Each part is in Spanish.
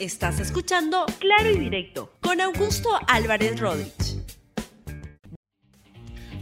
Estás escuchando Claro y Directo con Augusto Álvarez Rodríguez.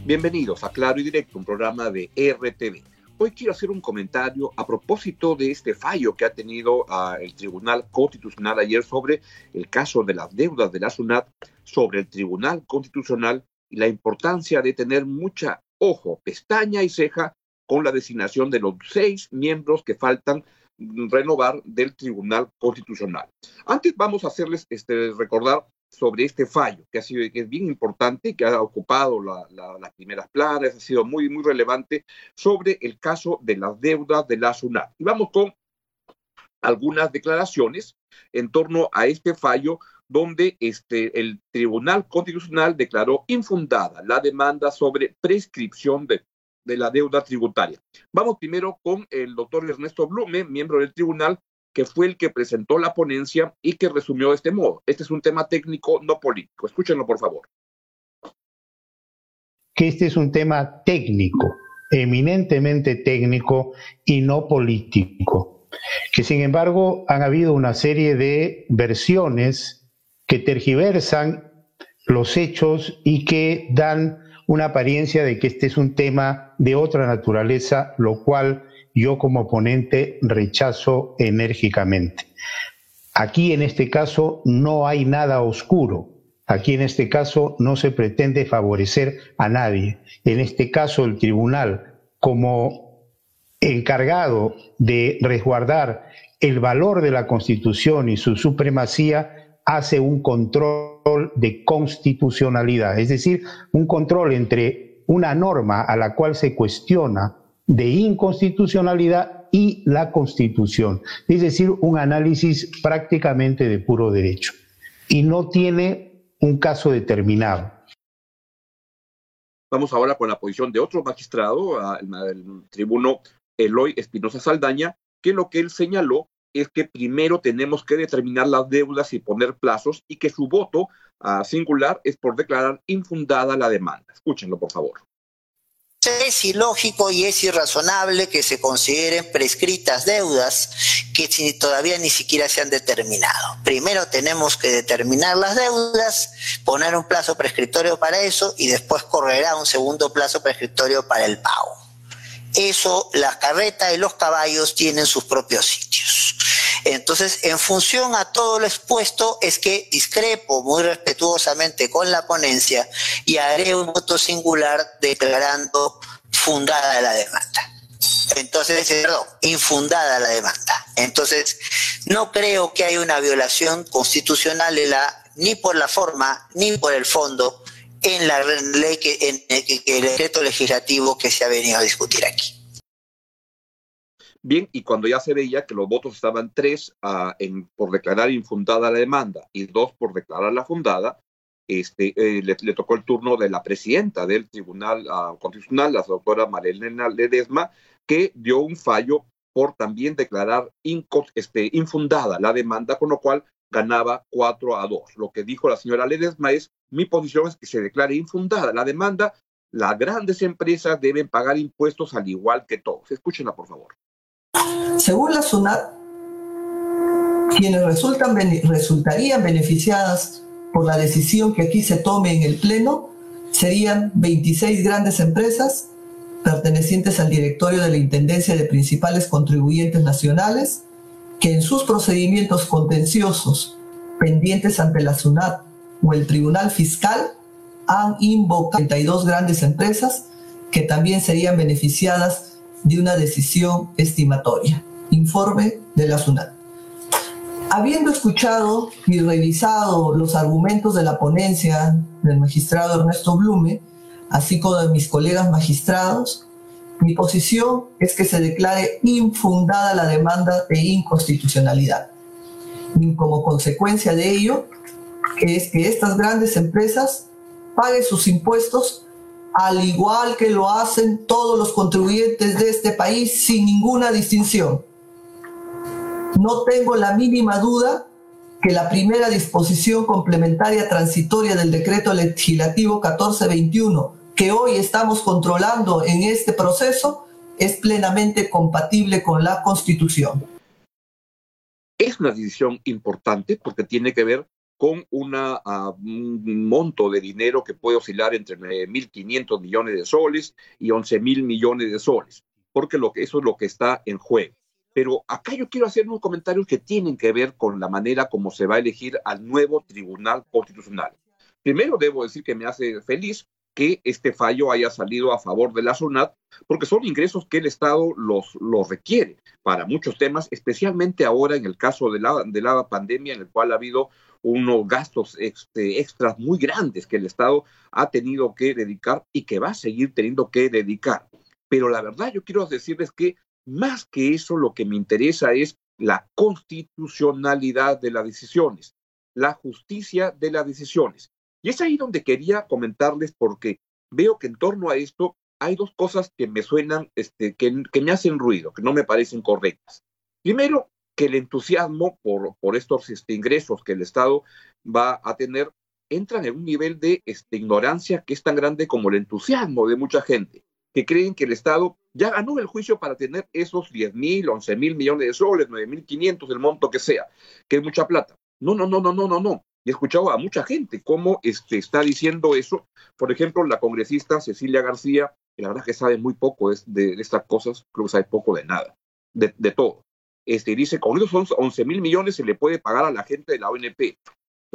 Bienvenidos a Claro y Directo, un programa de RTV. Hoy quiero hacer un comentario a propósito de este fallo que ha tenido uh, el Tribunal Constitucional ayer sobre el caso de las deudas de la SUNAT, sobre el Tribunal Constitucional y la importancia de tener mucha ojo, pestaña y ceja con la designación de los seis miembros que faltan renovar del Tribunal Constitucional. Antes vamos a hacerles este, recordar sobre este fallo, que ha sido que es bien importante, que ha ocupado la, la, las primeras planas, ha sido muy, muy relevante, sobre el caso de las deudas de la SUNAT. Y vamos con algunas declaraciones en torno a este fallo donde este, el Tribunal Constitucional declaró infundada la demanda sobre prescripción de de la deuda tributaria. Vamos primero con el doctor Ernesto Blume, miembro del tribunal, que fue el que presentó la ponencia y que resumió de este modo. Este es un tema técnico, no político. Escúchenlo, por favor. Que este es un tema técnico, eminentemente técnico y no político. Que sin embargo han habido una serie de versiones que tergiversan los hechos y que dan una apariencia de que este es un tema de otra naturaleza, lo cual yo como ponente rechazo enérgicamente. Aquí en este caso no hay nada oscuro. Aquí en este caso no se pretende favorecer a nadie. En este caso el tribunal, como encargado de resguardar el valor de la Constitución y su supremacía, hace un control de constitucionalidad, es decir, un control entre una norma a la cual se cuestiona de inconstitucionalidad y la constitución, es decir, un análisis prácticamente de puro derecho y no tiene un caso determinado. Vamos ahora con la posición de otro magistrado, el, tribuno Eloy Espinosa Saldaña, que lo que él señaló es que primero tenemos que determinar las deudas y poner plazos y que su voto a singular es por declarar infundada la demanda. Escúchenlo, por favor. Es ilógico y es irrazonable que se consideren prescritas deudas que todavía ni siquiera se han determinado. Primero tenemos que determinar las deudas, poner un plazo prescriptorio para eso y después correrá un segundo plazo prescriptorio para el pago. Eso, la carreta y los caballos tienen sus propios sitios. Entonces, en función a todo lo expuesto, es que discrepo muy respetuosamente con la ponencia y haré un voto singular declarando fundada la demanda. Entonces, perdón, infundada la demanda. Entonces, no creo que haya una violación constitucional la, ni por la forma ni por el fondo en la ley que en el decreto legislativo que se ha venido a discutir aquí. Bien, y cuando ya se veía que los votos estaban tres en, por declarar infundada la demanda y dos por declararla fundada, este, eh, le, le, tocó el turno de la presidenta del Tribunal uh, Constitucional, la doctora Marilena Ledesma, que dio un fallo por también declarar este, infundada la demanda, con lo cual ganaba 4 a 2. Lo que dijo la señora Ledesma es, mi posición es que se declare infundada la demanda, las grandes empresas deben pagar impuestos al igual que todos. Escúchenla, por favor. Según la SUNAT, quienes resultarían beneficiadas por la decisión que aquí se tome en el Pleno serían 26 grandes empresas pertenecientes al directorio de la Intendencia de principales contribuyentes nacionales, que en sus procedimientos contenciosos pendientes ante la SUNAT o el Tribunal Fiscal han invocado 32 grandes empresas que también serían beneficiadas de una decisión estimatoria. Informe de la SUNAT. Habiendo escuchado y revisado los argumentos de la ponencia del magistrado Ernesto Blume, así como de mis colegas magistrados, mi posición es que se declare infundada la demanda de inconstitucionalidad. Y como consecuencia de ello, es que estas grandes empresas paguen sus impuestos al igual que lo hacen todos los contribuyentes de este país sin ninguna distinción. No tengo la mínima duda que la primera disposición complementaria transitoria del decreto legislativo 1421 que hoy estamos controlando en este proceso es plenamente compatible con la Constitución. Es una decisión importante porque tiene que ver con ah, un monto de dinero que puede oscilar entre 9.500 millones de soles y 11.000 millones de soles, porque eso es lo que está en juego. Pero acá yo quiero hacer unos comentarios que tienen que ver con la manera como se va a elegir al nuevo Tribunal Constitucional. Primero, debo decir que me hace feliz que este fallo haya salido a favor de la SUNAT, porque son ingresos que el Estado los, los requiere para muchos temas, especialmente ahora en el caso de la, de la pandemia, en el cual ha habido unos gastos este, extras muy grandes que el Estado ha tenido que dedicar y que va a seguir teniendo que dedicar. Pero la verdad yo quiero decirles que más que eso lo que me interesa es la constitucionalidad de las decisiones, la justicia de las decisiones. Y es ahí donde quería comentarles porque veo que en torno a esto hay dos cosas que me suenan, este, que, me hacen ruido, que no me parecen correctas. Primero, que el entusiasmo por, estos este, ingresos que el Estado va a tener entran en un nivel de este, ignorancia que es tan grande como el entusiasmo de mucha gente, que creen que el Estado ya ganó el juicio para tener esos 10 mil, 11 mil millones de soles, 9 mil 500, el monto que sea, que es mucha plata. No, no, no, no, no, no, no he escuchado a mucha gente cómo este, está diciendo eso. Por ejemplo, la congresista Cecilia García, que la verdad que sabe muy poco de, estas cosas, creo que sabe poco de nada, de, todo. Este, dice, con esos 11 mil millones se le puede pagar a la gente de la ONP,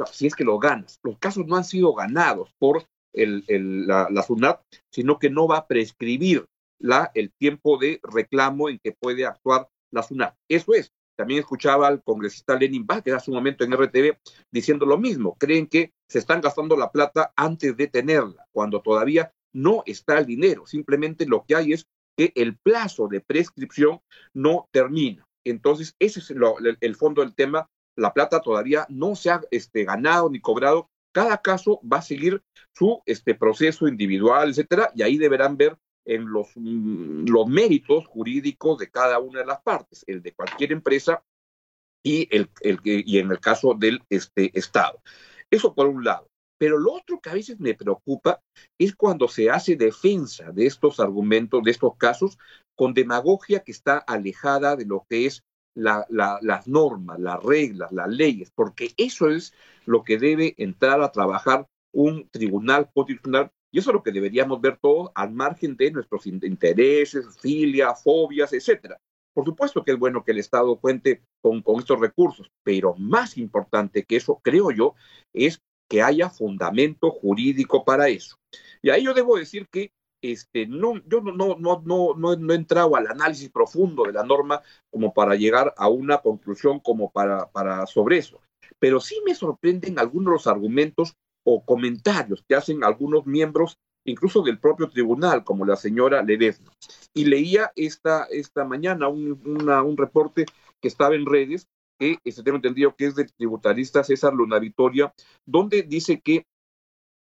si es que lo ganas. Los casos no han sido ganados por el, la, SUNAT, sino que no va a prescribir la, el tiempo de reclamo en que puede actuar la SUNAT. Eso es, también escuchaba al congresista Lenin Vázquez hace un momento en RTV diciendo lo mismo. Creen que se están gastando la plata antes de tenerla, cuando todavía no está el dinero. Simplemente lo que hay es que el plazo de prescripción no termina. Entonces, ese es el, fondo del tema. La plata todavía no se ha este, ganado ni cobrado. Cada caso va a seguir su este, proceso individual, etcétera, y ahí deberán ver en los, mm, los méritos jurídicos de cada una de las partes, el de cualquier empresa y, el, el, y en el caso del este, Estado. Eso por un lado. Pero lo otro que a veces me preocupa es cuando se hace defensa de estos argumentos, de estos casos, con demagogia que está alejada de lo que es la, la, las normas, las reglas, las leyes, porque eso es lo que debe entrar a trabajar un tribunal constitucional y eso es lo que deberíamos ver todos al margen de nuestros intereses, filias, fobias, etcétera. Por supuesto que es bueno que el Estado cuente con, con estos recursos, pero más importante que eso, creo yo, es que haya fundamento jurídico para eso. Y ahí yo debo decir que este, no, yo no, no, no, no, he entrado al análisis profundo de la norma como para llegar a una conclusión como para, para sobre eso. Pero sí me sorprenden algunos de los argumentos o comentarios que hacen algunos miembros, incluso del propio tribunal, como la señora Ledesma. Y leía esta, esta mañana un, un reporte que estaba en redes, que este, tengo entendido que es del tributarista César Luna Vitoria, donde dice que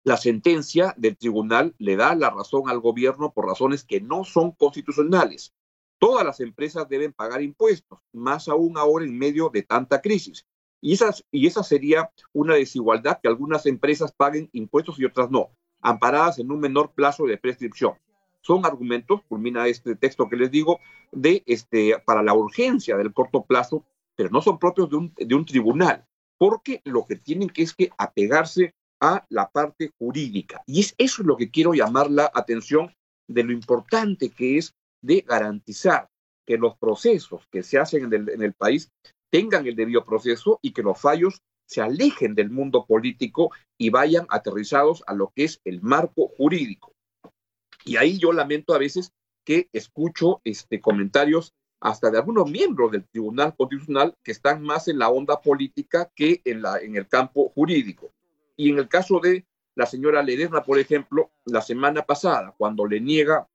la sentencia del tribunal le da la razón al gobierno por razones que no son constitucionales. Todas las empresas deben pagar impuestos, más aún ahora en medio de tanta crisis. Y, esa sería una desigualdad que algunas empresas paguen impuestos y otras no, amparadas en un menor plazo de prescripción. Son argumentos, culmina este texto que les digo, de este, para la urgencia del corto plazo, pero no son propios de un, de un tribunal, porque lo que tienen que es que apegarse a la parte jurídica. Y es eso es lo que quiero llamar la atención de lo importante que es de garantizar que los procesos que se hacen en el, país tengan el debido proceso y que los fallos se alejen del mundo político y vayan aterrizados a lo que es el marco jurídico. Y ahí yo lamento a veces que escucho este, comentarios hasta de algunos miembros del Tribunal Constitucional que están más en la onda política que en, la, en el campo jurídico. Y en el caso de la señora Ledesma, por ejemplo, la semana pasada, cuando le niega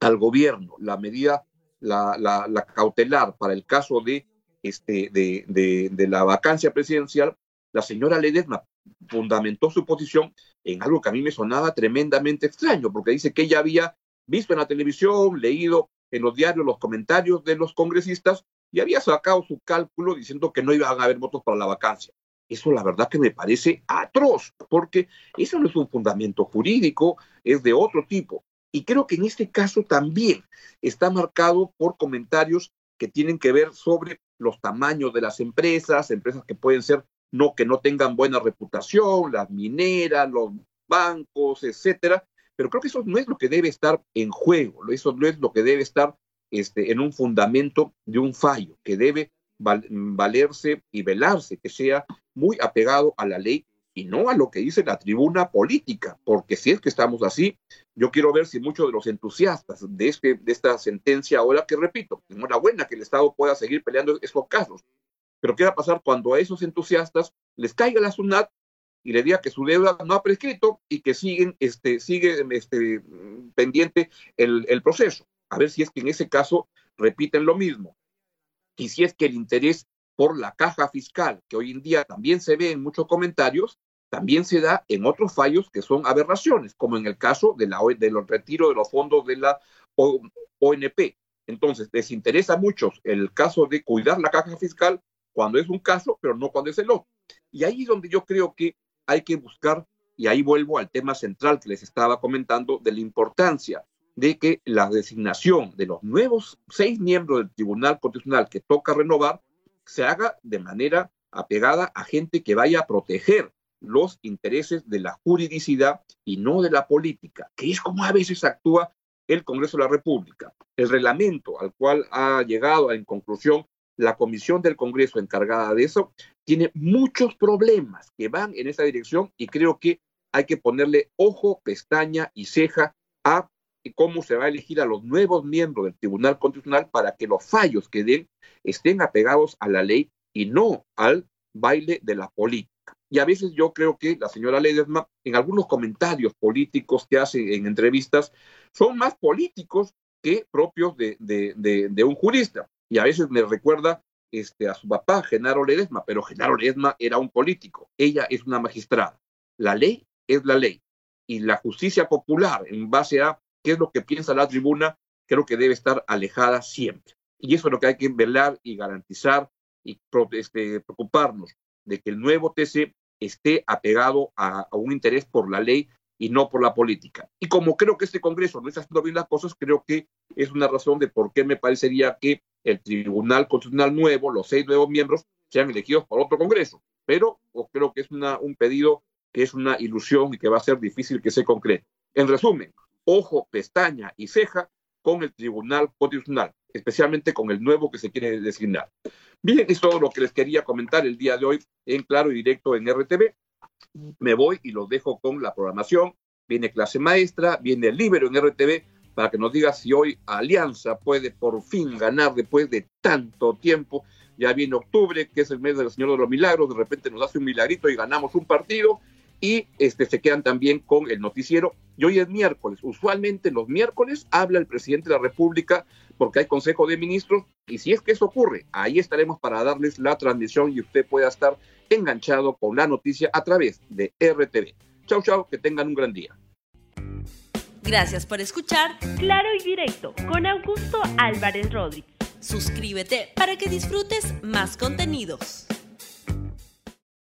al gobierno la medida, la, la cautelar para el caso de este, de, de, la vacancia presidencial, la señora Ledesma fundamentó su posición en algo que a mí me sonaba tremendamente extraño, porque dice que ella había visto en la televisión, leído en los diarios los comentarios de los congresistas y había sacado su cálculo diciendo que no iban a haber votos para la vacancia. Eso la verdad que me parece atroz, porque eso no es un fundamento jurídico, es de otro tipo. Y creo que en este caso también está marcado por comentarios que tienen que ver sobre los tamaños de las empresas, empresas que pueden ser no que no tengan buena reputación, las mineras, los bancos, etcétera, pero creo que eso no es lo que debe estar en juego, eso no es lo que debe estar este, en un fundamento de un fallo, que debe valerse y velarse, que sea muy apegado a la ley y no a lo que dice la tribuna política, porque si es que estamos así, yo quiero ver si muchos de los entusiastas de, este, de esta sentencia ahora que repito, enhorabuena que el Estado pueda seguir peleando estos casos, pero ¿qué va a pasar cuando a esos entusiastas les caiga la SUNAT y le diga que su deuda no ha prescrito y que siguen, este, sigue este, pendiente el, el proceso? A ver si es que en ese caso repiten lo mismo. Y si es que el interés por la caja fiscal, que hoy en día también se ve en muchos comentarios, también se da en otros fallos que son aberraciones, como en el caso de, la, de los retiros de los fondos de la ONP. Entonces, les interesa a muchos el caso de cuidar la caja fiscal cuando es un caso, pero no cuando es el otro. Y ahí es donde yo creo que hay que buscar, y ahí vuelvo al tema central que les estaba comentando, de la importancia de que la designación de los nuevos seis miembros del Tribunal Constitucional que toca renovar se haga de manera apegada a gente que vaya a proteger los intereses de la juridicidad y no de la política, que es como a veces actúa el Congreso de la República. El reglamento al cual ha llegado en conclusión la comisión del Congreso encargada de eso tiene muchos problemas que van en esa dirección y creo que hay que ponerle ojo, pestaña y ceja a cómo se va a elegir a los nuevos miembros del Tribunal Constitucional para que los fallos que den estén apegados a la ley y no al baile de la política. Y a veces yo creo que la señora Ledesma, en algunos comentarios políticos que hace en entrevistas, son más políticos que propios de, de, un jurista. Y a veces me recuerda este, a su papá, Genaro Ledesma, pero Genaro Ledesma era un político, ella es una magistrada. La ley es la ley. Y la justicia popular, en base a qué es lo que piensa la tribuna, creo que debe estar alejada siempre. Y eso es lo que hay que velar y garantizar y este, preocuparnos de que el nuevo TC esté apegado a, un interés por la ley y no por la política. Y como creo que este Congreso no está haciendo bien las cosas, creo que es una razón de por qué me parecería que el Tribunal Constitucional nuevo, los seis nuevos miembros, sean elegidos por otro Congreso. Pero creo que es una, un pedido que es una ilusión y que va a ser difícil que se concrete. En resumen, ojo, pestaña y ceja con el Tribunal Constitucional, especialmente con el nuevo que se quiere designar. Bien, es todo lo que les quería comentar el día de hoy en claro y directo en RTV. Me voy y los dejo con la programación. Viene clase maestra, viene el libro en RTV para que nos diga si hoy Alianza puede por fin ganar después de tanto tiempo. Ya viene octubre, que es el mes del Señor de los Milagros, de repente nos hace un milagrito y ganamos un partido y este, se quedan también con el noticiero. Y hoy es miércoles. Usualmente los miércoles habla el presidente de la República porque hay Consejo de Ministros y si es que eso ocurre, ahí estaremos para darles la transmisión y usted pueda estar enganchado con la noticia a través de RTV. Chau, chau, que tengan un gran día. Gracias por escuchar Claro y Directo con Augusto Álvarez Rodríguez. Suscríbete para que disfrutes más contenidos.